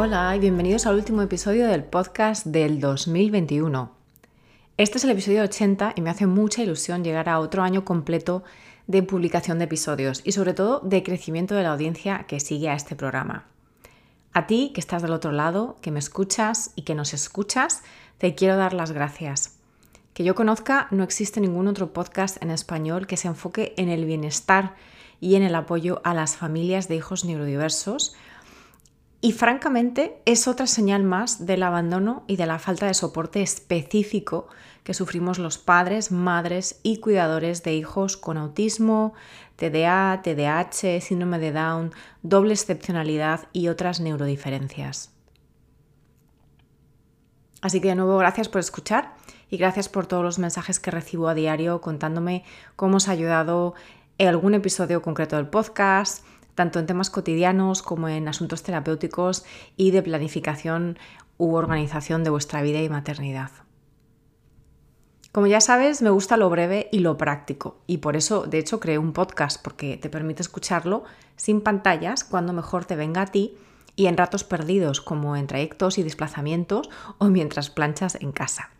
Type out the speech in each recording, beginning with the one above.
Hola y bienvenidos al último episodio del podcast del 2021. Este es el episodio 80 y me hace mucha ilusión llegar a otro año completo de publicación de episodios y sobre todo de crecimiento de la audiencia que sigue a este programa. A ti que estás del otro lado, que me escuchas y que nos escuchas, te quiero dar las gracias. Que yo conozca, no existe ningún otro podcast en español que se enfoque en el bienestar y en el apoyo a las familias de hijos neurodiversos y francamente es otra señal más del abandono y de la falta de soporte específico que sufrimos los padres, madres y cuidadores de hijos con autismo, TDA, TDAH, síndrome de Down, doble excepcionalidad y otras neurodiferencias. Así que de nuevo gracias por escuchar y gracias por todos los mensajes que recibo a diario contándome cómo os ha ayudado algún episodio concreto del podcast, tanto en temas cotidianos como en asuntos terapéuticos y de planificación u organización de vuestra vida y maternidad. Como ya sabes, me gusta lo breve y lo práctico y por eso, de hecho, creé un podcast porque te permite escucharlo sin pantallas cuando mejor te venga a ti y en ratos perdidos como en trayectos y desplazamientos o mientras planchas en casa.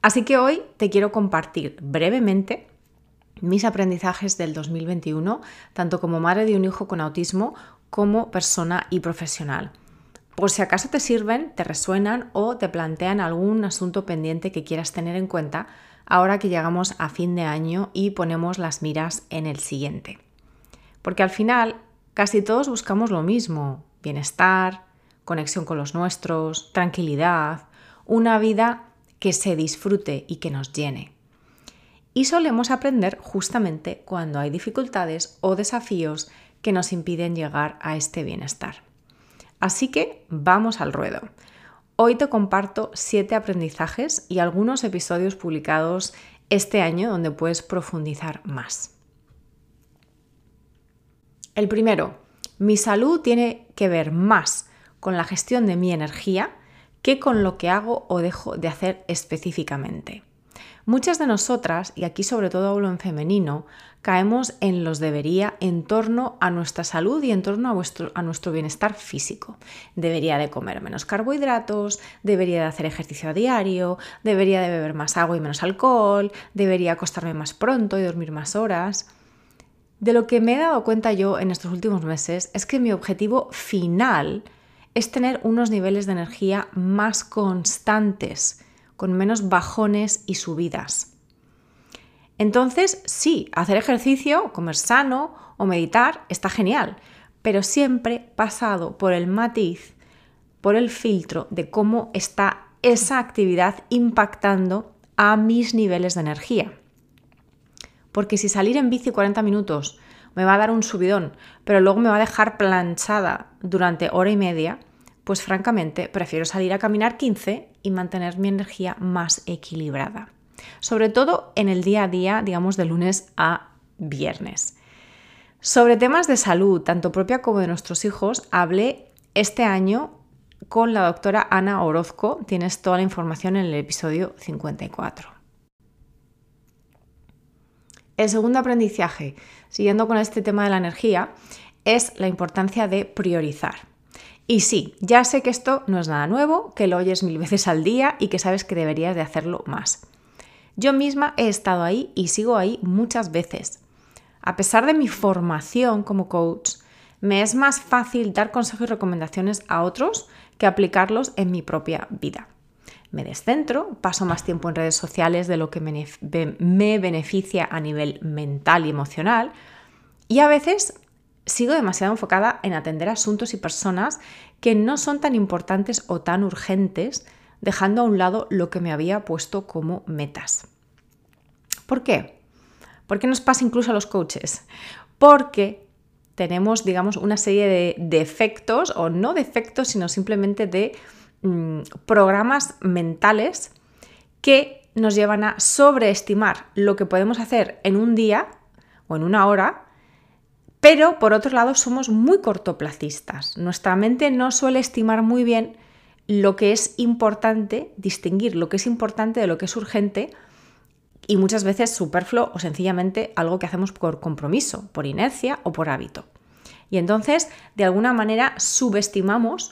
Así que hoy te quiero compartir brevemente mis aprendizajes del 2021, tanto como madre de un hijo con autismo como persona y profesional. Por si acaso te sirven, te resuenan o te plantean algún asunto pendiente que quieras tener en cuenta ahora que llegamos a fin de año y ponemos las miras en el siguiente. Porque al final casi todos buscamos lo mismo, bienestar, conexión con los nuestros, tranquilidad, una vida que se disfrute y que nos llene y solemos aprender justamente cuando hay dificultades o desafíos que nos impiden llegar a este bienestar. Así que vamos al ruedo. Hoy te comparto siete aprendizajes y algunos episodios publicados este año donde puedes profundizar más. El primero, mi salud tiene que ver más con la gestión de mi energía que con lo que hago o dejo de hacer específicamente. Muchas de nosotras, y aquí sobre todo hablo en femenino, caemos en los debería en torno a nuestra salud y en torno a, a nuestro bienestar físico. Debería de comer menos carbohidratos, debería de hacer ejercicio a diario, debería de beber más agua y menos alcohol, debería acostarme más pronto y dormir más horas. De lo que me he dado cuenta yo en estos últimos meses es que mi objetivo final es tener unos niveles de energía más constantes con menos bajones y subidas. Entonces, sí, hacer ejercicio, comer sano o meditar está genial, pero siempre pasado por el matiz, por el filtro de cómo está esa actividad impactando a mis niveles de energía. Porque si salir en bici 40 minutos me va a dar un subidón, pero luego me va a dejar planchada durante hora y media, pues francamente prefiero salir a caminar 15 y mantener mi energía más equilibrada. Sobre todo en el día a día, digamos de lunes a viernes. Sobre temas de salud, tanto propia como de nuestros hijos, hablé este año con la doctora Ana Orozco. Tienes toda la información en el episodio 54. El segundo aprendizaje, siguiendo con este tema de la energía, es la importancia de priorizar. Y sí, ya sé que esto no es nada nuevo, que lo oyes mil veces al día y que sabes que deberías de hacerlo más. Yo misma he estado ahí y sigo ahí muchas veces. A pesar de mi formación como coach, me es más fácil dar consejos y recomendaciones a otros que aplicarlos en mi propia vida. Me descentro, paso más tiempo en redes sociales de lo que me beneficia a nivel mental y emocional y a veces sigo demasiado enfocada en atender asuntos y personas que no son tan importantes o tan urgentes, dejando a un lado lo que me había puesto como metas. ¿Por qué? ¿Por qué nos pasa incluso a los coaches? Porque tenemos, digamos, una serie de defectos, o no defectos, sino simplemente de mm, programas mentales que nos llevan a sobreestimar lo que podemos hacer en un día o en una hora, pero por otro lado somos muy cortoplacistas. Nuestra mente no suele estimar muy bien lo que es importante, distinguir lo que es importante de lo que es urgente y muchas veces superfluo o sencillamente algo que hacemos por compromiso, por inercia o por hábito. Y entonces, de alguna manera, subestimamos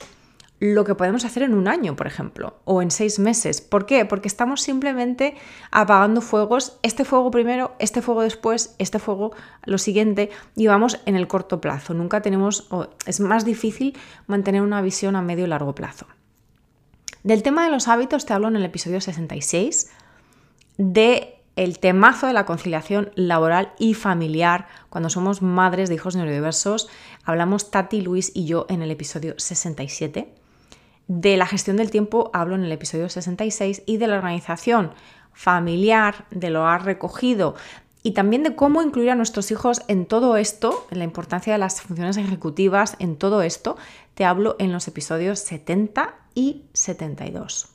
lo que podemos hacer en un año, por ejemplo, o en seis meses. ¿Por qué? Porque estamos simplemente apagando fuegos, este fuego primero, este fuego después, este fuego lo siguiente, y vamos en el corto plazo. Nunca tenemos, o es más difícil mantener una visión a medio y largo plazo. Del tema de los hábitos te hablo en el episodio 66, de el temazo de la conciliación laboral y familiar cuando somos madres de hijos neurodiversos. Hablamos Tati, Luis y yo en el episodio 67. De la gestión del tiempo hablo en el episodio 66 y de la organización familiar, de lo ha recogido y también de cómo incluir a nuestros hijos en todo esto, en la importancia de las funciones ejecutivas, en todo esto, te hablo en los episodios 70 y 72.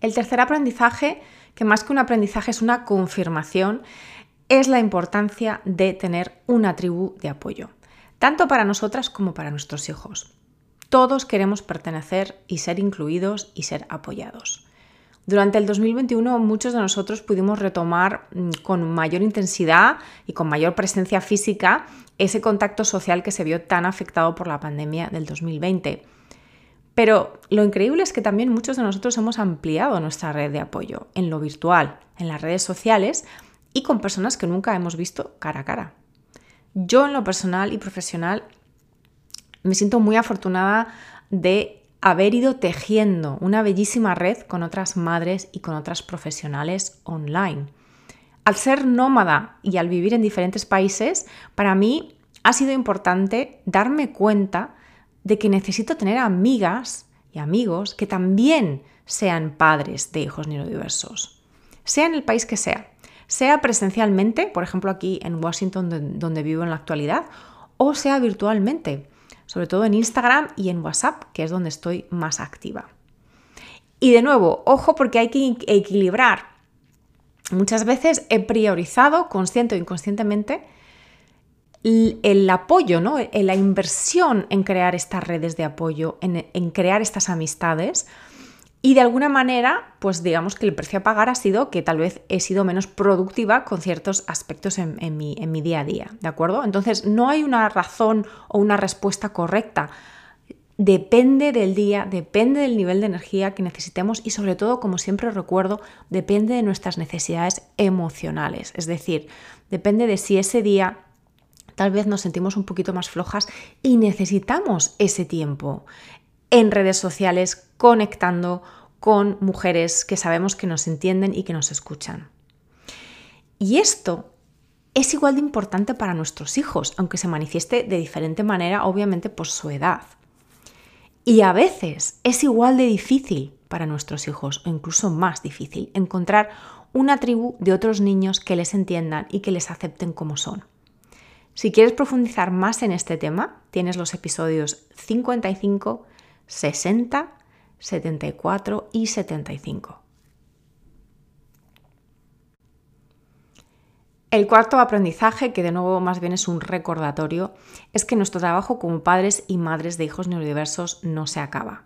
El tercer aprendizaje, que más que un aprendizaje es una confirmación, es la importancia de tener una tribu de apoyo tanto para nosotras como para nuestros hijos. Todos queremos pertenecer y ser incluidos y ser apoyados. Durante el 2021 muchos de nosotros pudimos retomar mm, con mayor intensidad y con mayor presencia física ese contacto social que se vio tan afectado por la pandemia del 2020. Pero lo increíble es que también muchos de nosotros hemos ampliado nuestra red de apoyo en lo virtual, en las redes sociales y con personas que nunca hemos visto cara a cara. Yo en lo personal y profesional me siento muy afortunada de haber ido tejiendo una bellísima red con otras madres y con otras profesionales online. Al ser nómada y al vivir en diferentes países, para mí ha sido importante darme cuenta de que necesito tener amigas y amigos que también sean padres de hijos neurodiversos, sea en el país que sea sea presencialmente, por ejemplo aquí en Washington donde vivo en la actualidad, o sea virtualmente, sobre todo en Instagram y en WhatsApp, que es donde estoy más activa. Y de nuevo, ojo porque hay que equilibrar. Muchas veces he priorizado, consciente o inconscientemente, el apoyo, ¿no? la inversión en crear estas redes de apoyo, en crear estas amistades, y de alguna manera, pues digamos que el precio a pagar ha sido que tal vez he sido menos productiva con ciertos aspectos en, mi, mi día a día, ¿de acuerdo? Entonces no hay una razón o una respuesta correcta. Depende del día, depende del nivel de energía que necesitemos y sobre todo, como siempre recuerdo, depende de nuestras necesidades emocionales. Es decir, depende de si ese día tal vez nos sentimos un poquito más flojas y necesitamos ese tiempo en redes sociales conectando con mujeres que sabemos que nos entienden y que nos escuchan. Y esto es igual de importante para nuestros hijos, aunque se manifieste de diferente manera, obviamente por su edad. Y a veces es igual de difícil para nuestros hijos, o incluso más difícil, encontrar una tribu de otros niños que les entiendan y que les acepten como son. Si quieres profundizar más en este tema, tienes los episodios 55, 60, 74 y 75. El cuarto aprendizaje, que de nuevo más bien es un recordatorio, es que nuestro trabajo como padres y madres de hijos neurodiversos no se acaba.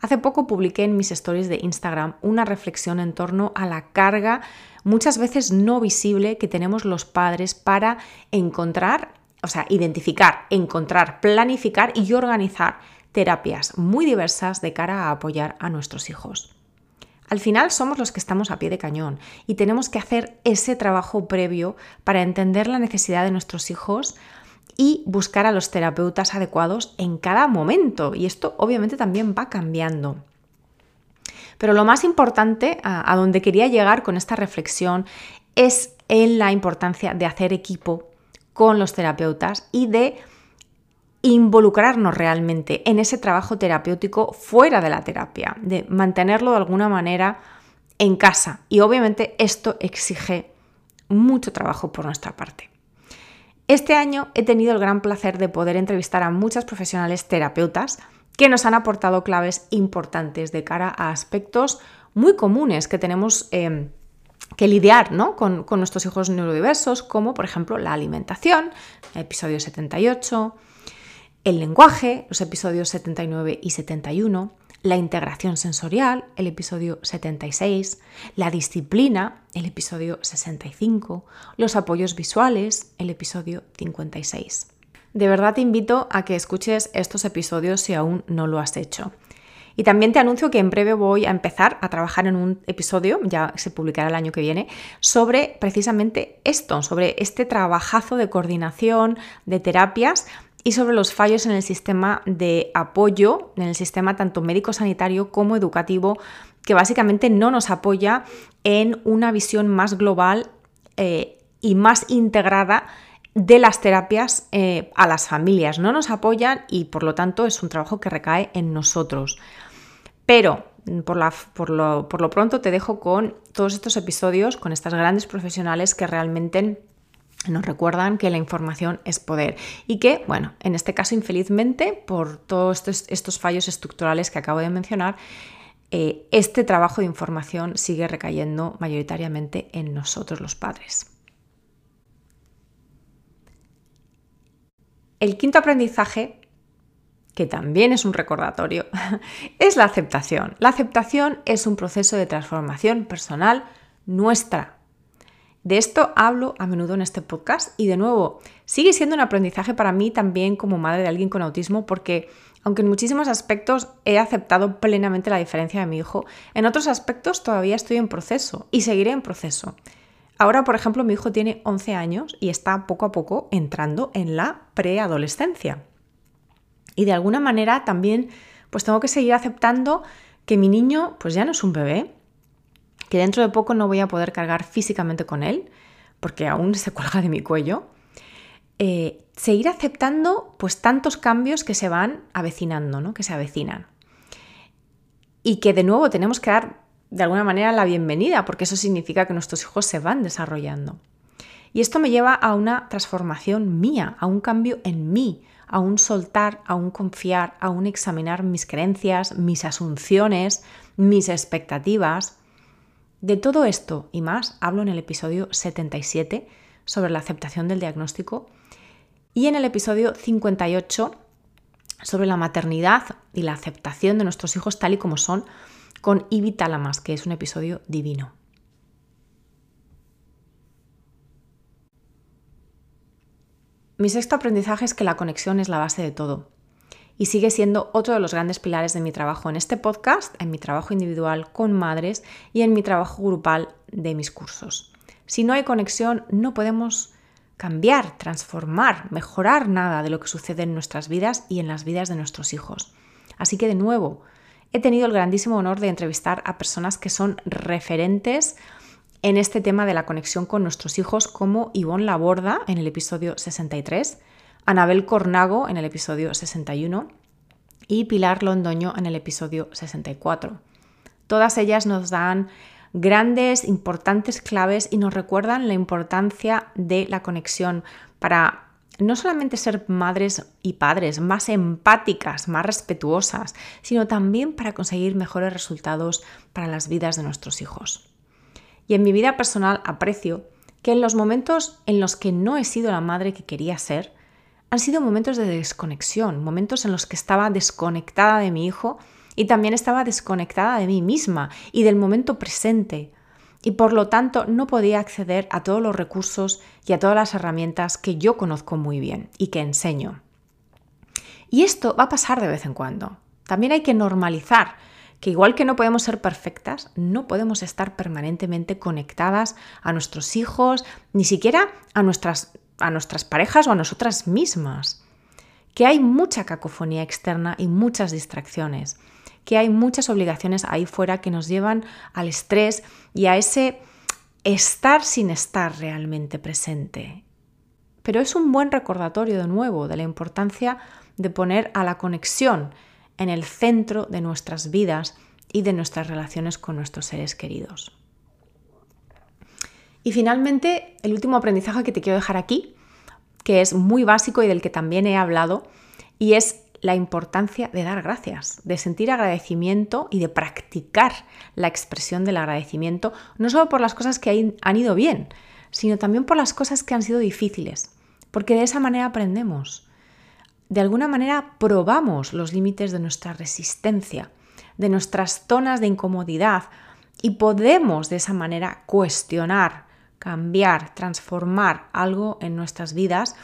Hace poco publiqué en mis stories de Instagram una reflexión en torno a la carga muchas veces no visible que tenemos los padres para encontrar, o sea, identificar, encontrar, planificar y organizar terapias muy diversas de cara a apoyar a nuestros hijos. Al final somos los que estamos a pie de cañón y tenemos que hacer ese trabajo previo para entender la necesidad de nuestros hijos y buscar a los terapeutas adecuados en cada momento. Y esto obviamente también va cambiando. Pero lo más importante, a, donde quería llegar con esta reflexión, es en la importancia de hacer equipo con los terapeutas y de involucrarnos realmente en ese trabajo terapéutico fuera de la terapia, de mantenerlo de alguna manera en casa. Y obviamente esto exige mucho trabajo por nuestra parte. Este año he tenido el gran placer de poder entrevistar a muchas profesionales terapeutas que nos han aportado claves importantes de cara a aspectos muy comunes que tenemos eh, que lidiar con, con, nuestros hijos neurodiversos, como por ejemplo la alimentación, episodio 78, el lenguaje, los episodios 79 y 71, la integración sensorial, el episodio 76, la disciplina, el episodio 65, los apoyos visuales, el episodio 56. De verdad te invito a que escuches estos episodios si aún no lo has hecho. Y también te anuncio que en breve voy a empezar a trabajar en un episodio, ya se publicará el año que viene, sobre precisamente esto, sobre este trabajazo de coordinación, de terapias y sobre los fallos en el sistema de apoyo, en el sistema tanto médico-sanitario como educativo, que básicamente no nos apoya en una visión más global eh, y más integrada de las terapias eh, a las familias. No nos apoyan y por lo tanto es un trabajo que recae en nosotros. Pero por, por, lo, por lo pronto te dejo con todos estos episodios, con estas grandes profesionales que realmente nos recuerdan que la información es poder y que, bueno, en este caso, infelizmente, por todos estos, fallos estructurales que acabo de mencionar, eh, este trabajo de información sigue recayendo mayoritariamente en nosotros los padres. El quinto aprendizaje, que también es un recordatorio, es la aceptación. La aceptación es un proceso de transformación personal nuestra, de esto hablo a menudo en este podcast y de nuevo, sigue siendo un aprendizaje para mí también como madre de alguien con autismo porque aunque en muchísimos aspectos he aceptado plenamente la diferencia de mi hijo, en otros aspectos todavía estoy en proceso y seguiré en proceso. Ahora, por ejemplo, mi hijo tiene 11 años y está poco a poco entrando en la preadolescencia. Y de alguna manera también pues tengo que seguir aceptando que mi niño pues ya no es un bebé, que dentro de poco no voy a poder cargar físicamente con él, porque aún se cuelga de mi cuello, eh, seguir aceptando pues tantos cambios que se van avecinando, ¿no? que se avecinan. Y que de nuevo tenemos que dar de alguna manera la bienvenida, porque eso significa que nuestros hijos se van desarrollando. Y esto me lleva a una transformación mía, a un cambio en mí, a un soltar, a un confiar, a un examinar mis creencias, mis asunciones, mis expectativas, de todo esto y más hablo en el episodio 77 sobre la aceptación del diagnóstico y en el episodio 58 sobre la maternidad y la aceptación de nuestros hijos tal y como son con Ibi Talamas, que es un episodio divino. Mi sexto aprendizaje es que la conexión es la base de todo y sigue siendo otro de los grandes pilares de mi trabajo en este podcast, en mi trabajo individual con madres y en mi trabajo grupal de mis cursos. Si no hay conexión, no podemos cambiar, transformar, mejorar nada de lo que sucede en nuestras vidas y en las vidas de nuestros hijos. Así que de nuevo, he tenido el grandísimo honor de entrevistar a personas que son referentes en este tema de la conexión con nuestros hijos, como Ivonne Laborda en el episodio 63, Anabel Cornago en el episodio 61 y Pilar Londoño en el episodio 64. Todas ellas nos dan grandes, importantes claves y nos recuerdan la importancia de la conexión para no solamente ser madres y padres más empáticas, más respetuosas, sino también para conseguir mejores resultados para las vidas de nuestros hijos. Y en mi vida personal aprecio que en los momentos en los que no he sido la madre que quería ser, han sido momentos de desconexión, momentos en los que estaba desconectada de mi hijo y también estaba desconectada de mí misma y del momento presente. Y por lo tanto no podía acceder a todos los recursos y a todas las herramientas que yo conozco muy bien y que enseño. Y esto va a pasar de vez en cuando. También hay que normalizar que igual que no podemos ser perfectas, no podemos estar permanentemente conectadas a nuestros hijos, ni siquiera a nuestras a nuestras parejas o a nosotras mismas. Que hay mucha cacofonía externa y muchas distracciones. Que hay muchas obligaciones ahí fuera que nos llevan al estrés y a ese estar sin estar realmente presente. Pero es un buen recordatorio de nuevo de la importancia de poner a la conexión en el centro de nuestras vidas y de nuestras relaciones con nuestros seres queridos. Y finalmente, el último aprendizaje que te quiero dejar aquí, que es muy básico y del que también he hablado, y es la importancia de dar gracias, de sentir agradecimiento y de practicar la expresión del agradecimiento, no solo por las cosas que han ido bien, sino también por las cosas que han sido difíciles, porque de esa manera aprendemos. De alguna manera probamos los límites de nuestra resistencia, de nuestras zonas de incomodidad y podemos de esa manera cuestionar, cambiar, transformar algo en nuestras vidas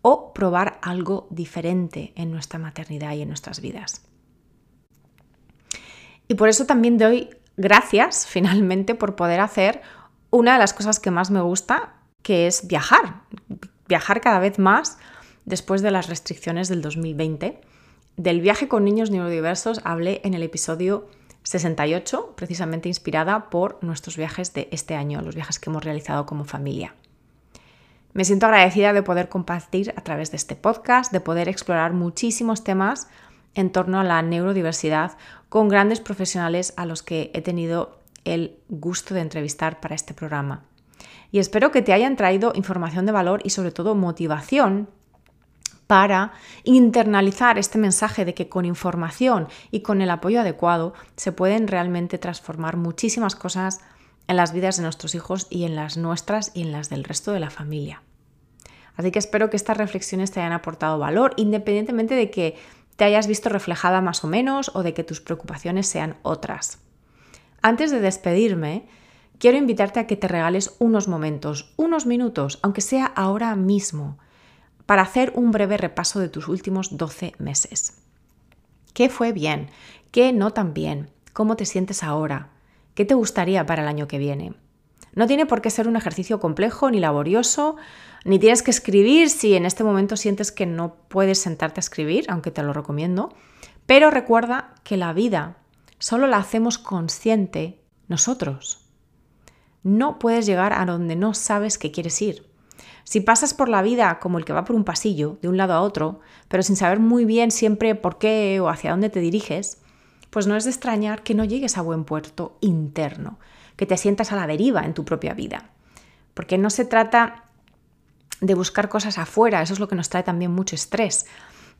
o probar algo diferente en nuestra maternidad y en nuestras vidas. Y por eso también doy gracias finalmente por poder hacer una de las cosas que más me gusta, que es viajar. Viajar cada vez más después de las restricciones del 2020. Del viaje con niños neurodiversos hablé en el episodio 68, precisamente inspirada por nuestros viajes de este año, los viajes que hemos realizado como familia. Me siento agradecida de poder compartir a través de este podcast, de poder explorar muchísimos temas en torno a la neurodiversidad con grandes profesionales a los que he tenido el gusto de entrevistar para este programa. Y espero que te hayan traído información de valor y sobre todo motivación para internalizar este mensaje de que con información y con el apoyo adecuado se pueden realmente transformar muchísimas cosas en las vidas de nuestros hijos y en las nuestras y en las del resto de la familia. Así que espero que estas reflexiones te hayan aportado valor, independientemente de que te hayas visto reflejada más o menos o de que tus preocupaciones sean otras. Antes de despedirme, quiero invitarte a que te regales unos momentos, unos minutos, aunque sea ahora mismo, para hacer un breve repaso de tus últimos 12 meses. ¿Qué fue bien? ¿Qué no tan bien? ¿Cómo te sientes ahora? ¿Qué te gustaría para el año que viene? No tiene por qué ser un ejercicio complejo ni laborioso, ni tienes que escribir si en este momento sientes que no puedes sentarte a escribir, aunque te lo recomiendo. Pero recuerda que la vida solo la hacemos consciente nosotros. No puedes llegar a donde no sabes que quieres ir. Si pasas por la vida como el que va por un pasillo, de un lado a otro, pero sin saber muy bien siempre por qué o hacia dónde te diriges, pues no es de extrañar que no llegues a buen puerto interno, que te sientas a la deriva en tu propia vida. Porque no se trata de buscar cosas afuera, eso es lo que nos trae también mucho estrés,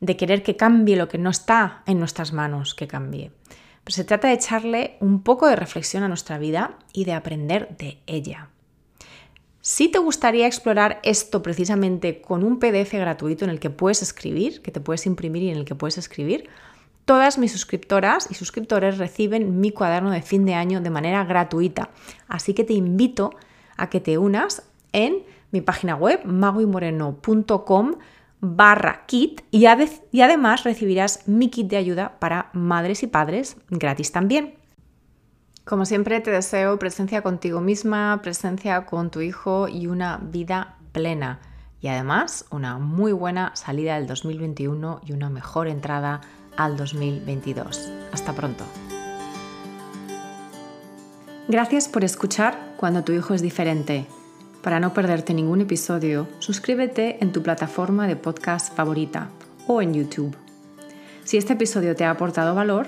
de querer que cambie lo que no está en nuestras manos que cambie. Pero se trata de echarle un poco de reflexión a nuestra vida y de aprender de ella. Si te gustaría explorar esto precisamente con un PDF gratuito en el que puedes escribir, que te puedes imprimir y en el que puedes escribir, Todas mis suscriptoras y suscriptores reciben mi cuaderno de fin de año de manera gratuita, así que te invito a que te unas en mi página web maguimoreno.com barra kit y además recibirás mi kit de ayuda para madres y padres gratis también. Como siempre te deseo presencia contigo misma, presencia con tu hijo y una vida plena. Y además una muy buena salida del 2021 y una mejor entrada al 2022. Hasta pronto. Gracias por escuchar cuando tu hijo es diferente. Para no perderte ningún episodio, suscríbete en tu plataforma de podcast favorita o en YouTube. Si este episodio te ha aportado valor,